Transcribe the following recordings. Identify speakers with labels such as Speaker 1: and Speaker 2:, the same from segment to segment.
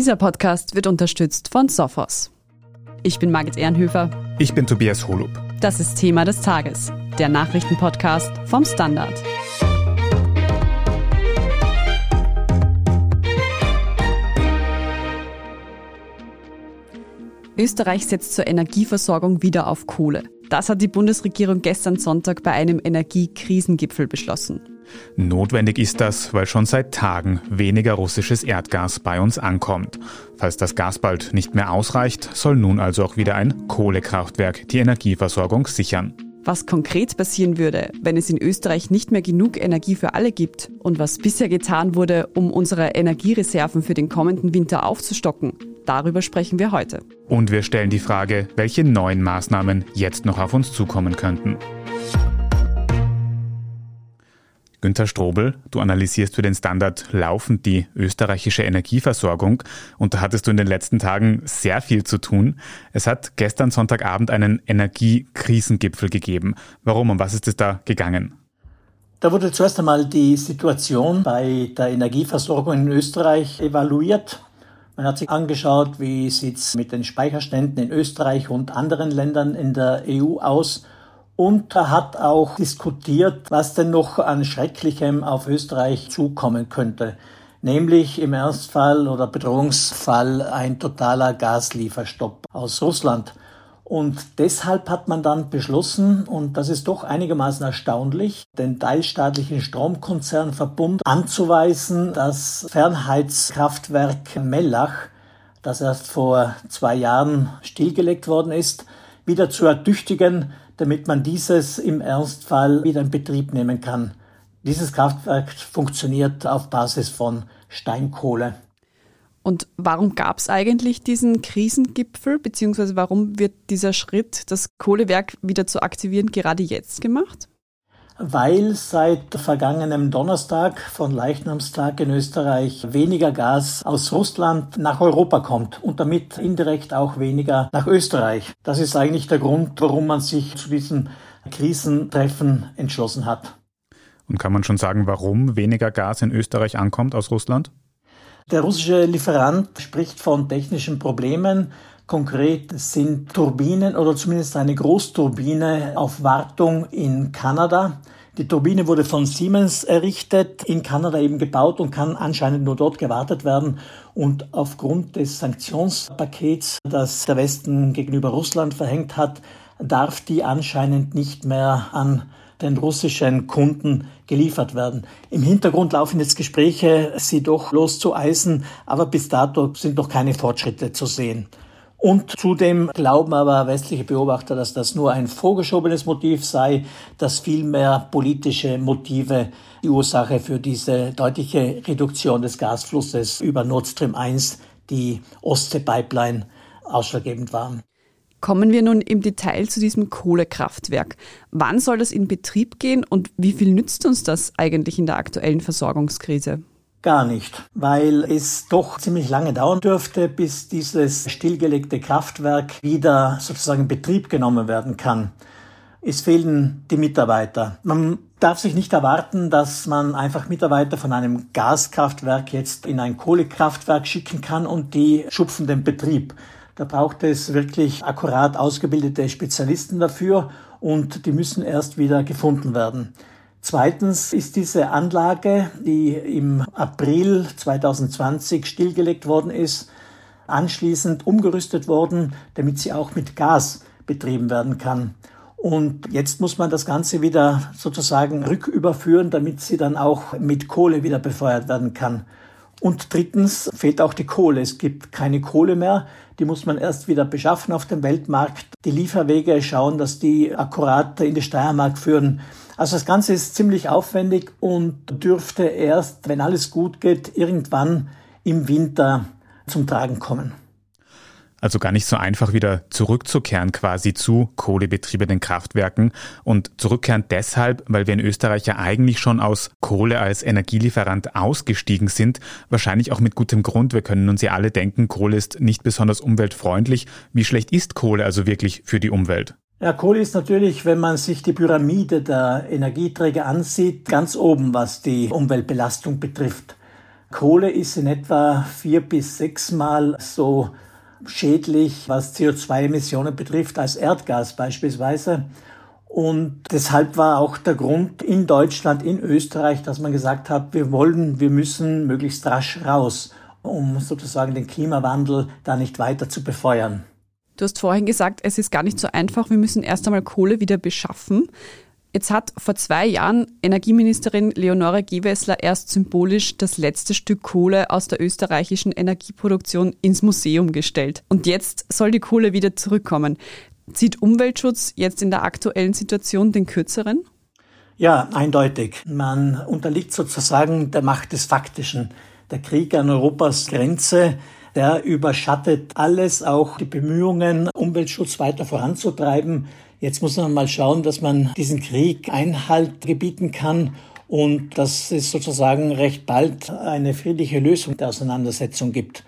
Speaker 1: Dieser Podcast wird unterstützt von Sophos. Ich bin Margit Ehrenhöfer.
Speaker 2: Ich bin Tobias Holub.
Speaker 1: Das ist Thema des Tages, der Nachrichtenpodcast vom Standard. Österreich setzt zur Energieversorgung wieder auf Kohle. Das hat die Bundesregierung gestern Sonntag bei einem Energiekrisengipfel beschlossen.
Speaker 2: Notwendig ist das, weil schon seit Tagen weniger russisches Erdgas bei uns ankommt. Falls das Gas bald nicht mehr ausreicht, soll nun also auch wieder ein Kohlekraftwerk die Energieversorgung sichern.
Speaker 1: Was konkret passieren würde, wenn es in Österreich nicht mehr genug Energie für alle gibt und was bisher getan wurde, um unsere Energiereserven für den kommenden Winter aufzustocken, darüber sprechen wir heute.
Speaker 2: Und wir stellen die Frage, welche neuen Maßnahmen jetzt noch auf uns zukommen könnten. Günter Strobel, du analysierst für den Standard laufend die österreichische Energieversorgung und da hattest du in den letzten Tagen sehr viel zu tun. Es hat gestern Sonntagabend einen Energiekrisengipfel gegeben. Warum und was ist es da gegangen?
Speaker 3: Da wurde zuerst einmal die Situation bei der Energieversorgung in Österreich evaluiert. Man hat sich angeschaut, wie sieht es mit den Speicherständen in Österreich und anderen Ländern in der EU aus und hat auch diskutiert, was denn noch an Schrecklichem auf Österreich zukommen könnte. Nämlich im Ernstfall oder Bedrohungsfall ein totaler Gaslieferstopp aus Russland. Und deshalb hat man dann beschlossen, und das ist doch einigermaßen erstaunlich, den teilstaatlichen Stromkonzernverbund anzuweisen, das Fernheizkraftwerk Mellach, das erst vor zwei Jahren stillgelegt worden ist, wieder zu ertüchtigen, damit man dieses im Ernstfall wieder in Betrieb nehmen kann. Dieses Kraftwerk funktioniert auf Basis von Steinkohle.
Speaker 1: Und warum gab es eigentlich diesen Krisengipfel, beziehungsweise warum wird dieser Schritt, das Kohlewerk wieder zu aktivieren, gerade jetzt gemacht?
Speaker 3: Weil seit vergangenem Donnerstag von Leichnamstag in Österreich weniger Gas aus Russland nach Europa kommt und damit indirekt auch weniger nach Österreich. Das ist eigentlich der Grund, warum man sich zu diesem Krisentreffen entschlossen hat.
Speaker 2: Und kann man schon sagen, warum weniger Gas in Österreich ankommt aus Russland?
Speaker 3: Der russische Lieferant spricht von technischen Problemen. Konkret sind Turbinen oder zumindest eine Großturbine auf Wartung in Kanada. Die Turbine wurde von Siemens errichtet, in Kanada eben gebaut und kann anscheinend nur dort gewartet werden. Und aufgrund des Sanktionspakets, das der Westen gegenüber Russland verhängt hat, darf die anscheinend nicht mehr an den russischen Kunden geliefert werden. Im Hintergrund laufen jetzt Gespräche, sie doch loszueisen, aber bis dato sind noch keine Fortschritte zu sehen. Und zudem glauben aber westliche Beobachter, dass das nur ein vorgeschobenes Motiv sei, dass vielmehr politische Motive die Ursache für diese deutliche Reduktion des Gasflusses über Nord Stream 1, die Ostsee-Pipeline, ausschlaggebend waren.
Speaker 1: Kommen wir nun im Detail zu diesem Kohlekraftwerk. Wann soll das in Betrieb gehen und wie viel nützt uns das eigentlich in der aktuellen Versorgungskrise?
Speaker 3: Gar nicht, weil es doch ziemlich lange dauern dürfte, bis dieses stillgelegte Kraftwerk wieder sozusagen in Betrieb genommen werden kann. Es fehlen die Mitarbeiter. Man darf sich nicht erwarten, dass man einfach Mitarbeiter von einem Gaskraftwerk jetzt in ein Kohlekraftwerk schicken kann und die schupfen den Betrieb. Da braucht es wirklich akkurat ausgebildete Spezialisten dafür und die müssen erst wieder gefunden werden. Zweitens ist diese Anlage, die im April 2020 stillgelegt worden ist, anschließend umgerüstet worden, damit sie auch mit Gas betrieben werden kann. Und jetzt muss man das Ganze wieder sozusagen rücküberführen, damit sie dann auch mit Kohle wieder befeuert werden kann. Und drittens fehlt auch die Kohle. Es gibt keine Kohle mehr. Die muss man erst wieder beschaffen auf dem Weltmarkt. Die Lieferwege schauen, dass die akkurat in die Steiermark führen. Also das Ganze ist ziemlich aufwendig und dürfte erst, wenn alles gut geht, irgendwann im Winter zum Tragen kommen.
Speaker 2: Also gar nicht so einfach wieder zurückzukehren quasi zu kohlebetriebenen Kraftwerken und zurückkehren deshalb, weil wir in Österreich ja eigentlich schon aus Kohle als Energielieferant ausgestiegen sind, wahrscheinlich auch mit gutem Grund. Wir können uns ja alle denken, Kohle ist nicht besonders umweltfreundlich. Wie schlecht ist Kohle also wirklich für die Umwelt?
Speaker 3: Ja, Kohle ist natürlich, wenn man sich die Pyramide der Energieträger ansieht, ganz oben, was die Umweltbelastung betrifft. Kohle ist in etwa vier bis sechsmal so schädlich, was CO2-Emissionen betrifft, als Erdgas beispielsweise. Und deshalb war auch der Grund in Deutschland, in Österreich, dass man gesagt hat, wir wollen, wir müssen möglichst rasch raus, um sozusagen den Klimawandel da nicht weiter zu befeuern.
Speaker 1: Du hast vorhin gesagt, es ist gar nicht so einfach, wir müssen erst einmal Kohle wieder beschaffen. Jetzt hat vor zwei Jahren Energieministerin Leonore Gewessler erst symbolisch das letzte Stück Kohle aus der österreichischen Energieproduktion ins Museum gestellt. Und jetzt soll die Kohle wieder zurückkommen. Zieht Umweltschutz jetzt in der aktuellen Situation den kürzeren?
Speaker 3: Ja, eindeutig. Man unterliegt sozusagen der Macht des Faktischen. Der Krieg an Europas Grenze, der überschattet alles, auch die Bemühungen, Umweltschutz weiter voranzutreiben. Jetzt muss man mal schauen, dass man diesen Krieg Einhalt gebieten kann und dass es sozusagen recht bald eine friedliche Lösung der Auseinandersetzung gibt.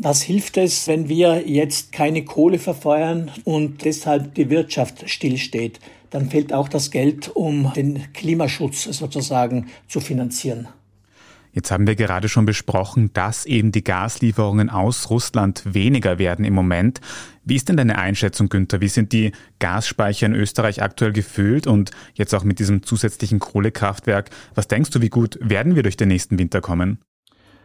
Speaker 3: Was hilft es, wenn wir jetzt keine Kohle verfeuern und deshalb die Wirtschaft stillsteht? Dann fehlt auch das Geld, um den Klimaschutz sozusagen zu finanzieren.
Speaker 2: Jetzt haben wir gerade schon besprochen, dass eben die Gaslieferungen aus Russland weniger werden im Moment. Wie ist denn deine Einschätzung, Günther? Wie sind die Gasspeicher in Österreich aktuell gefüllt und jetzt auch mit diesem zusätzlichen Kohlekraftwerk? Was denkst du, wie gut werden wir durch den nächsten Winter kommen?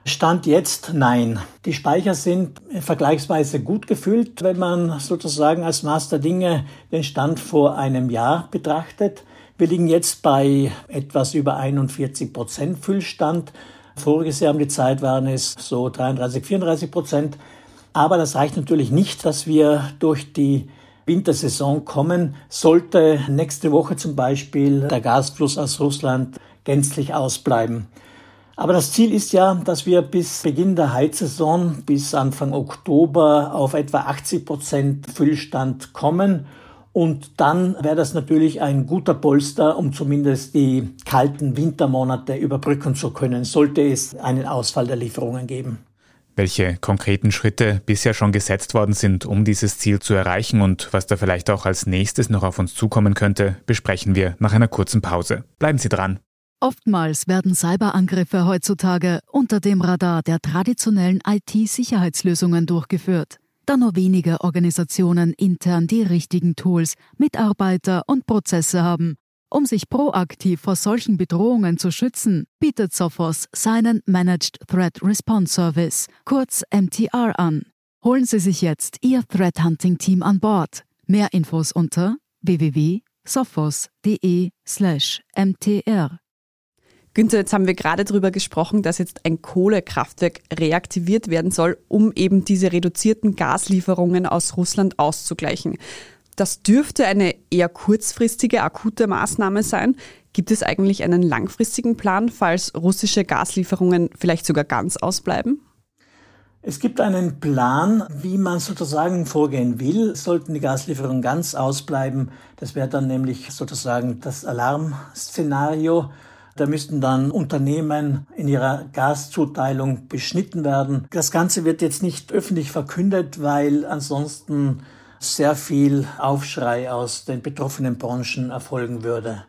Speaker 3: Stand jetzt nein. Die Speicher sind vergleichsweise gut gefüllt, wenn man sozusagen als Master Dinge den Stand vor einem Jahr betrachtet. Wir liegen jetzt bei etwas über 41 Prozent Füllstand. Voriges Jahr um die Zeit waren es so 33, 34 Prozent. Aber das reicht natürlich nicht, dass wir durch die Wintersaison kommen. Sollte nächste Woche zum Beispiel der Gasfluss aus Russland gänzlich ausbleiben. Aber das Ziel ist ja, dass wir bis Beginn der Heizsaison, bis Anfang Oktober auf etwa 80 Prozent Füllstand kommen. Und dann wäre das natürlich ein guter Polster, um zumindest die kalten Wintermonate überbrücken zu können, sollte es einen Ausfall der Lieferungen geben.
Speaker 2: Welche konkreten Schritte bisher schon gesetzt worden sind, um dieses Ziel zu erreichen und was da vielleicht auch als nächstes noch auf uns zukommen könnte, besprechen wir nach einer kurzen Pause. Bleiben Sie dran.
Speaker 4: Oftmals werden Cyberangriffe heutzutage unter dem Radar der traditionellen IT-Sicherheitslösungen durchgeführt, da nur wenige Organisationen intern die richtigen Tools, Mitarbeiter und Prozesse haben. Um sich proaktiv vor solchen Bedrohungen zu schützen, bietet Sophos seinen Managed Threat Response Service, kurz MTR, an. Holen Sie sich jetzt Ihr Threat Hunting Team an Bord. Mehr Infos unter www.sophos.de/mtr.
Speaker 1: Günther, jetzt haben wir gerade darüber gesprochen, dass jetzt ein Kohlekraftwerk reaktiviert werden soll, um eben diese reduzierten Gaslieferungen aus Russland auszugleichen. Das dürfte eine eher kurzfristige, akute Maßnahme sein. Gibt es eigentlich einen langfristigen Plan, falls russische Gaslieferungen vielleicht sogar ganz ausbleiben?
Speaker 3: Es gibt einen Plan, wie man sozusagen vorgehen will. Sollten die Gaslieferungen ganz ausbleiben, das wäre dann nämlich sozusagen das Alarmszenario. Da müssten dann Unternehmen in ihrer Gaszuteilung beschnitten werden. Das Ganze wird jetzt nicht öffentlich verkündet, weil ansonsten sehr viel Aufschrei aus den betroffenen Branchen erfolgen würde.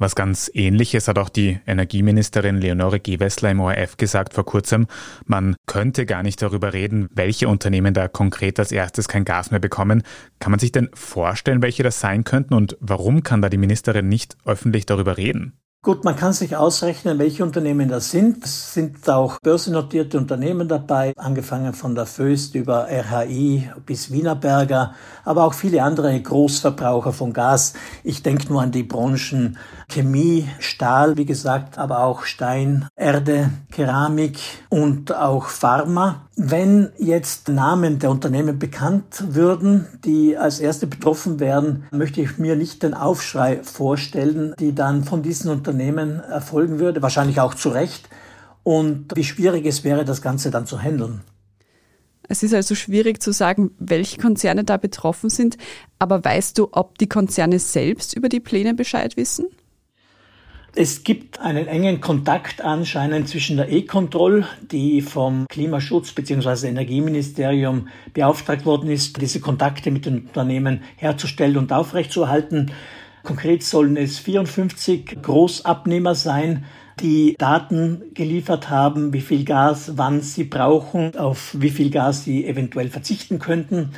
Speaker 2: Was ganz ähnliches hat auch die Energieministerin Leonore Gewessler im ORF gesagt vor kurzem. Man könnte gar nicht darüber reden, welche Unternehmen da konkret als erstes kein Gas mehr bekommen. Kann man sich denn vorstellen, welche das sein könnten und warum kann da die Ministerin nicht öffentlich darüber reden?
Speaker 3: Gut, man kann sich ausrechnen, welche Unternehmen das sind. Es sind auch börsennotierte Unternehmen dabei, angefangen von der Föst über RHI bis Wienerberger, aber auch viele andere Großverbraucher von Gas. Ich denke nur an die Branchen Chemie, Stahl, wie gesagt, aber auch Stein, Erde, Keramik und auch Pharma. Wenn jetzt Namen der Unternehmen bekannt würden, die als erste betroffen wären, möchte ich mir nicht den Aufschrei vorstellen, die dann von diesen Unternehmen Unternehmen erfolgen würde, wahrscheinlich auch zu Recht, und wie schwierig es wäre, das Ganze dann zu handeln.
Speaker 1: Es ist also schwierig zu sagen, welche Konzerne da betroffen sind, aber weißt du, ob die Konzerne selbst über die Pläne Bescheid wissen?
Speaker 3: Es gibt einen engen Kontakt anscheinend zwischen der E-Control, die vom Klimaschutz bzw. Energieministerium beauftragt worden ist, diese Kontakte mit den Unternehmen herzustellen und aufrechtzuerhalten. Konkret sollen es 54 Großabnehmer sein, die Daten geliefert haben, wie viel Gas, wann sie brauchen, auf wie viel Gas sie eventuell verzichten könnten.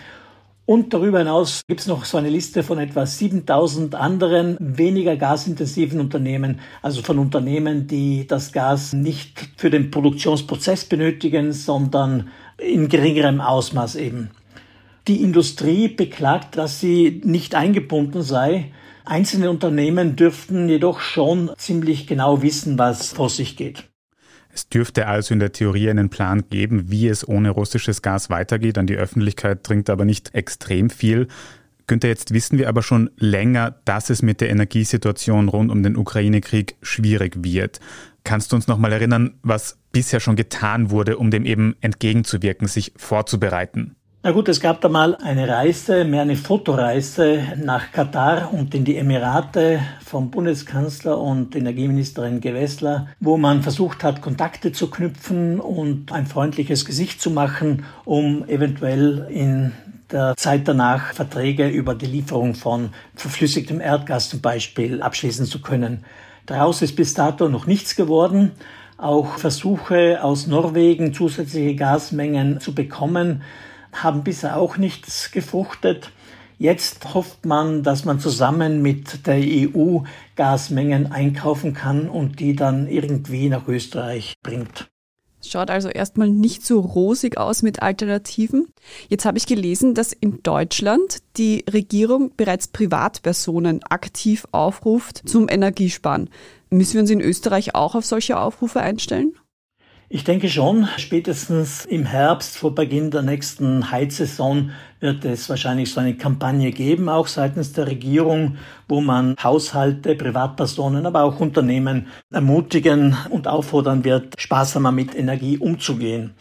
Speaker 3: Und darüber hinaus gibt es noch so eine Liste von etwa 7000 anderen weniger gasintensiven Unternehmen, also von Unternehmen, die das Gas nicht für den Produktionsprozess benötigen, sondern in geringerem Ausmaß eben. Die Industrie beklagt, dass sie nicht eingebunden sei. Einzelne Unternehmen dürften jedoch schon ziemlich genau wissen, was vor sich geht.
Speaker 2: Es dürfte also in der Theorie einen Plan geben, wie es ohne russisches Gas weitergeht. An die Öffentlichkeit dringt aber nicht extrem viel. Günther, jetzt wissen wir aber schon länger, dass es mit der Energiesituation rund um den Ukraine-Krieg schwierig wird. Kannst du uns noch mal erinnern, was bisher schon getan wurde, um dem eben entgegenzuwirken, sich vorzubereiten?
Speaker 3: Na gut, es gab da mal eine Reise, mehr eine Fotoreise nach Katar und in die Emirate vom Bundeskanzler und Energieministerin Gewessler, wo man versucht hat, Kontakte zu knüpfen und ein freundliches Gesicht zu machen, um eventuell in der Zeit danach Verträge über die Lieferung von verflüssigtem Erdgas zum Beispiel abschließen zu können. Daraus ist bis dato noch nichts geworden. Auch Versuche aus Norwegen zusätzliche Gasmengen zu bekommen, haben bisher auch nichts gefruchtet. Jetzt hofft man, dass man zusammen mit der EU Gasmengen einkaufen kann und die dann irgendwie nach Österreich bringt.
Speaker 1: Schaut also erstmal nicht so rosig aus mit Alternativen. Jetzt habe ich gelesen, dass in Deutschland die Regierung bereits Privatpersonen aktiv aufruft zum Energiesparen. Müssen wir uns in Österreich auch auf solche Aufrufe einstellen?
Speaker 3: Ich denke schon, spätestens im Herbst vor Beginn der nächsten Heizsaison wird es wahrscheinlich so eine Kampagne geben, auch seitens der Regierung, wo man Haushalte, Privatpersonen, aber auch Unternehmen ermutigen und auffordern wird, sparsamer mit Energie umzugehen.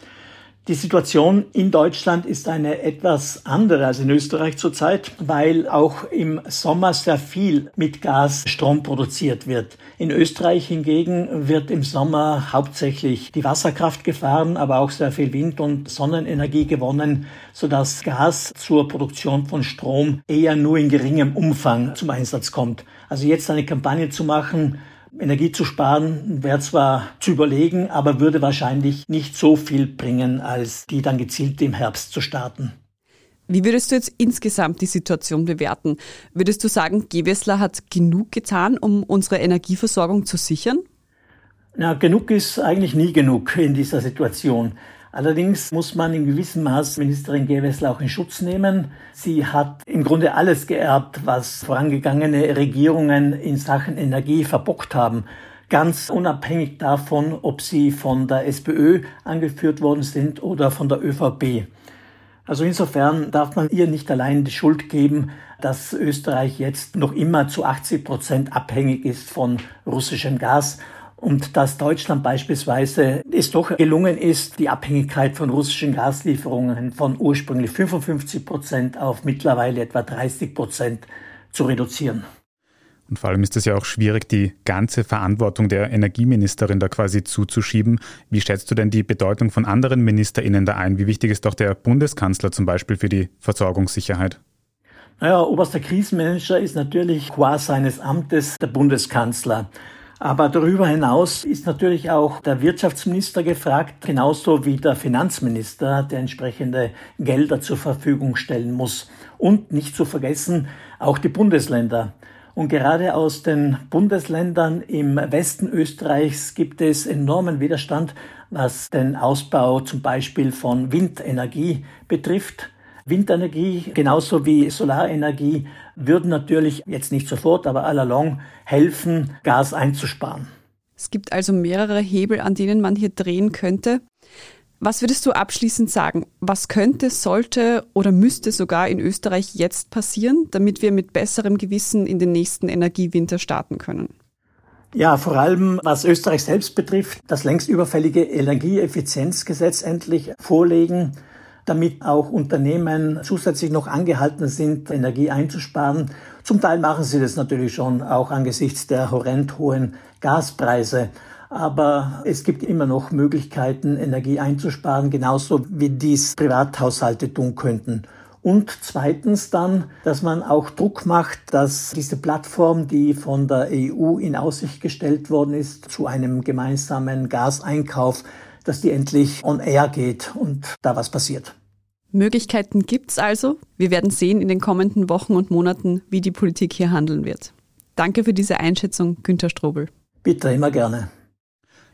Speaker 3: Die Situation in Deutschland ist eine etwas andere als in Österreich zurzeit, weil auch im Sommer sehr viel mit Gas Strom produziert wird. In Österreich hingegen wird im Sommer hauptsächlich die Wasserkraft gefahren, aber auch sehr viel Wind- und Sonnenenergie gewonnen, sodass Gas zur Produktion von Strom eher nur in geringem Umfang zum Einsatz kommt. Also jetzt eine Kampagne zu machen, Energie zu sparen wäre zwar zu überlegen, aber würde wahrscheinlich nicht so viel bringen, als die dann gezielt im Herbst zu starten.
Speaker 1: Wie würdest du jetzt insgesamt die Situation bewerten? Würdest du sagen, Gewessler hat genug getan, um unsere Energieversorgung zu sichern?
Speaker 3: Ja, genug ist eigentlich nie genug in dieser Situation. Allerdings muss man in gewissem Maß Ministerin Gewessler auch in Schutz nehmen. Sie hat im Grunde alles geerbt, was vorangegangene Regierungen in Sachen Energie verbockt haben. Ganz unabhängig davon, ob sie von der SPÖ angeführt worden sind oder von der ÖVP. Also insofern darf man ihr nicht allein die Schuld geben, dass Österreich jetzt noch immer zu 80 Prozent abhängig ist von russischem Gas und dass Deutschland beispielsweise es doch gelungen ist, die Abhängigkeit von russischen Gaslieferungen von ursprünglich 55 Prozent auf mittlerweile etwa 30 Prozent zu reduzieren.
Speaker 2: Und vor allem ist es ja auch schwierig, die ganze Verantwortung der Energieministerin da quasi zuzuschieben. Wie schätzt du denn die Bedeutung von anderen MinisterInnen da ein? Wie wichtig ist doch der Bundeskanzler zum Beispiel für die Versorgungssicherheit?
Speaker 3: Naja, oberster Krisenmanager ist natürlich qua seines Amtes der Bundeskanzler. Aber darüber hinaus ist natürlich auch der Wirtschaftsminister gefragt, genauso wie der Finanzminister, der entsprechende Gelder zur Verfügung stellen muss. Und nicht zu vergessen, auch die Bundesländer. Und gerade aus den Bundesländern im Westen Österreichs gibt es enormen Widerstand, was den Ausbau zum Beispiel von Windenergie betrifft. Windenergie genauso wie Solarenergie würden natürlich jetzt nicht sofort, aber allalong helfen, Gas einzusparen.
Speaker 1: Es gibt also mehrere Hebel, an denen man hier drehen könnte. Was würdest du abschließend sagen? Was könnte, sollte oder müsste sogar in Österreich jetzt passieren, damit wir mit besserem Gewissen in den nächsten Energiewinter starten können?
Speaker 3: Ja, vor allem was Österreich selbst betrifft, das längst überfällige Energieeffizienzgesetz endlich vorlegen damit auch Unternehmen zusätzlich noch angehalten sind, Energie einzusparen. Zum Teil machen sie das natürlich schon, auch angesichts der horrend hohen Gaspreise. Aber es gibt immer noch Möglichkeiten, Energie einzusparen, genauso wie dies Privathaushalte tun könnten. Und zweitens dann, dass man auch Druck macht, dass diese Plattform, die von der EU in Aussicht gestellt worden ist, zu einem gemeinsamen Gaseinkauf, dass die endlich on air geht und da was passiert.
Speaker 1: Möglichkeiten gibt's also. Wir werden sehen in den kommenden Wochen und Monaten, wie die Politik hier handeln wird. Danke für diese Einschätzung, Günter Strobel.
Speaker 3: Bitte, immer gerne.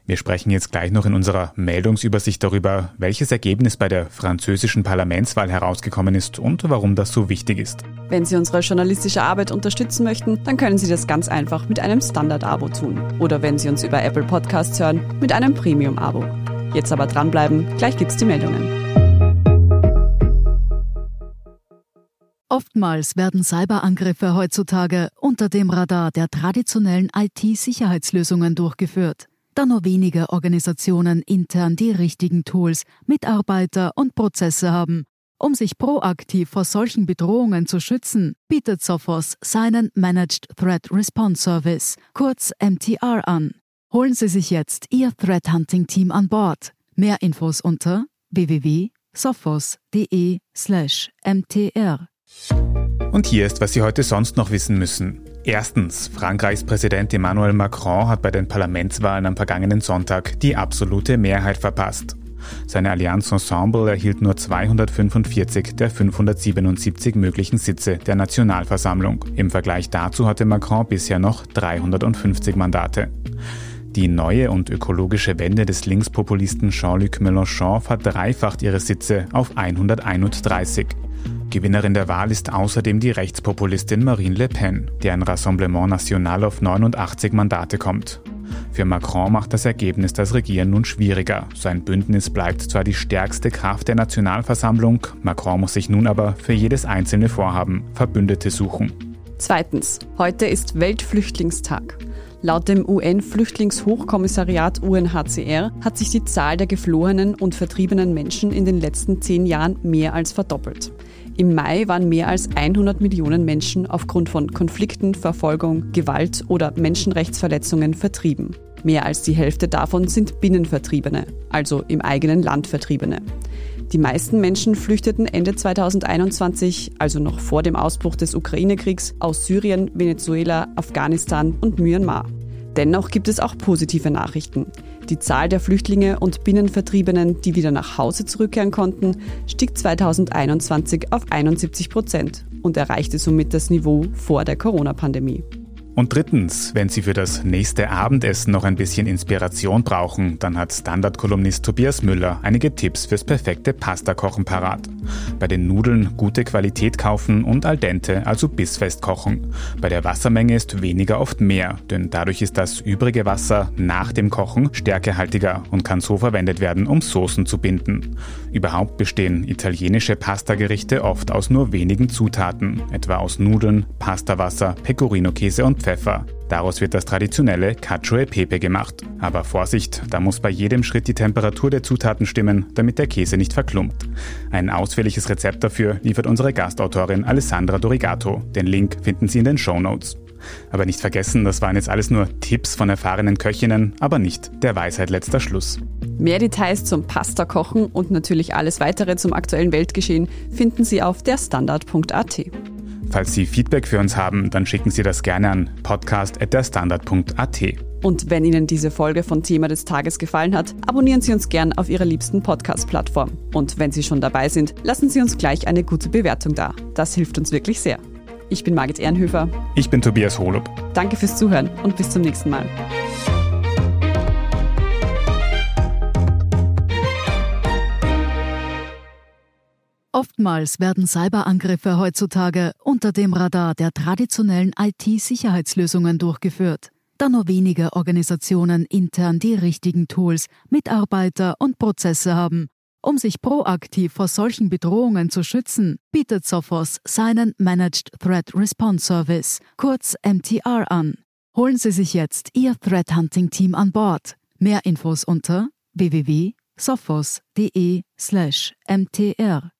Speaker 2: Wir sprechen jetzt gleich noch in unserer Meldungsübersicht darüber, welches Ergebnis bei der französischen Parlamentswahl herausgekommen ist und warum das so wichtig ist.
Speaker 1: Wenn Sie unsere journalistische Arbeit unterstützen möchten, dann können Sie das ganz einfach mit einem Standard-Abo tun. Oder wenn Sie uns über Apple Podcasts hören, mit einem Premium-Abo. Jetzt aber dranbleiben, gleich gibt's die Meldungen.
Speaker 4: Oftmals werden Cyberangriffe heutzutage unter dem Radar der traditionellen IT-Sicherheitslösungen durchgeführt da nur wenige Organisationen intern die richtigen Tools, Mitarbeiter und Prozesse haben. Um sich proaktiv vor solchen Bedrohungen zu schützen, bietet Sophos seinen Managed Threat Response Service, kurz MTR, an. Holen Sie sich jetzt Ihr Threat Hunting Team an Bord. Mehr Infos unter www.sophos.de/mtr.
Speaker 2: Und hier ist, was Sie heute sonst noch wissen müssen. Erstens, Frankreichs Präsident Emmanuel Macron hat bei den Parlamentswahlen am vergangenen Sonntag die absolute Mehrheit verpasst. Seine Allianz Ensemble erhielt nur 245 der 577 möglichen Sitze der Nationalversammlung. Im Vergleich dazu hatte Macron bisher noch 350 Mandate. Die neue und ökologische Wende des Linkspopulisten Jean-Luc Mélenchon verdreifacht ihre Sitze auf 131. Gewinnerin der Wahl ist außerdem die Rechtspopulistin Marine Le Pen, deren Rassemblement National auf 89 Mandate kommt. Für Macron macht das Ergebnis das Regieren nun schwieriger. Sein Bündnis bleibt zwar die stärkste Kraft der Nationalversammlung, Macron muss sich nun aber für jedes einzelne Vorhaben Verbündete suchen.
Speaker 1: Zweitens, heute ist Weltflüchtlingstag. Laut dem UN-Flüchtlingshochkommissariat UNHCR hat sich die Zahl der geflohenen und vertriebenen Menschen in den letzten zehn Jahren mehr als verdoppelt. Im Mai waren mehr als 100 Millionen Menschen aufgrund von Konflikten, Verfolgung, Gewalt oder Menschenrechtsverletzungen vertrieben. Mehr als die Hälfte davon sind Binnenvertriebene, also im eigenen Land Vertriebene. Die meisten Menschen flüchteten Ende 2021, also noch vor dem Ausbruch des Ukraine-Kriegs, aus Syrien, Venezuela, Afghanistan und Myanmar. Dennoch gibt es auch positive Nachrichten. Die Zahl der Flüchtlinge und Binnenvertriebenen, die wieder nach Hause zurückkehren konnten, stieg 2021 auf 71 Prozent und erreichte somit das Niveau vor der Corona-Pandemie.
Speaker 2: Und drittens, wenn Sie für das nächste Abendessen noch ein bisschen Inspiration brauchen, dann hat Standard-Kolumnist Tobias Müller einige Tipps fürs perfekte Pasta-Kochen parat. Bei den Nudeln gute Qualität kaufen und al dente, also bissfest kochen. Bei der Wassermenge ist weniger oft mehr, denn dadurch ist das übrige Wasser nach dem Kochen stärkehaltiger und kann so verwendet werden, um Soßen zu binden. Überhaupt bestehen italienische Pastagerichte oft aus nur wenigen Zutaten, etwa aus Nudeln, Pastawasser, Pecorino-Käse und Pfeffer. Daraus wird das traditionelle Cacio e Pepe gemacht. Aber Vorsicht, da muss bei jedem Schritt die Temperatur der Zutaten stimmen, damit der Käse nicht verklumpt. Ein ausführliches Rezept dafür liefert unsere Gastautorin Alessandra Dorigato. Den Link finden Sie in den Show Notes. Aber nicht vergessen, das waren jetzt alles nur Tipps von erfahrenen Köchinnen, aber nicht der Weisheit letzter Schluss.
Speaker 1: Mehr Details zum Pasta-Kochen und natürlich alles weitere zum aktuellen Weltgeschehen finden Sie auf derstandard.at.
Speaker 2: Falls Sie Feedback für uns haben, dann schicken Sie das gerne an podcast.derstandard.at.
Speaker 1: Und wenn Ihnen diese Folge von Thema des Tages gefallen hat, abonnieren Sie uns gern auf Ihrer liebsten Podcast-Plattform. Und wenn Sie schon dabei sind, lassen Sie uns gleich eine gute Bewertung da. Das hilft uns wirklich sehr. Ich bin Margit Ehrenhöfer.
Speaker 2: Ich bin Tobias Holub.
Speaker 1: Danke fürs Zuhören und bis zum nächsten Mal.
Speaker 4: Oftmals werden Cyberangriffe heutzutage unter dem Radar der traditionellen IT-Sicherheitslösungen durchgeführt, da nur wenige Organisationen intern die richtigen Tools, Mitarbeiter und Prozesse haben. Um sich proaktiv vor solchen Bedrohungen zu schützen, bietet Sophos seinen Managed Threat Response Service, kurz MTR, an. Holen Sie sich jetzt Ihr Threat Hunting Team an Bord. Mehr Infos unter www.sophos.de/mtr.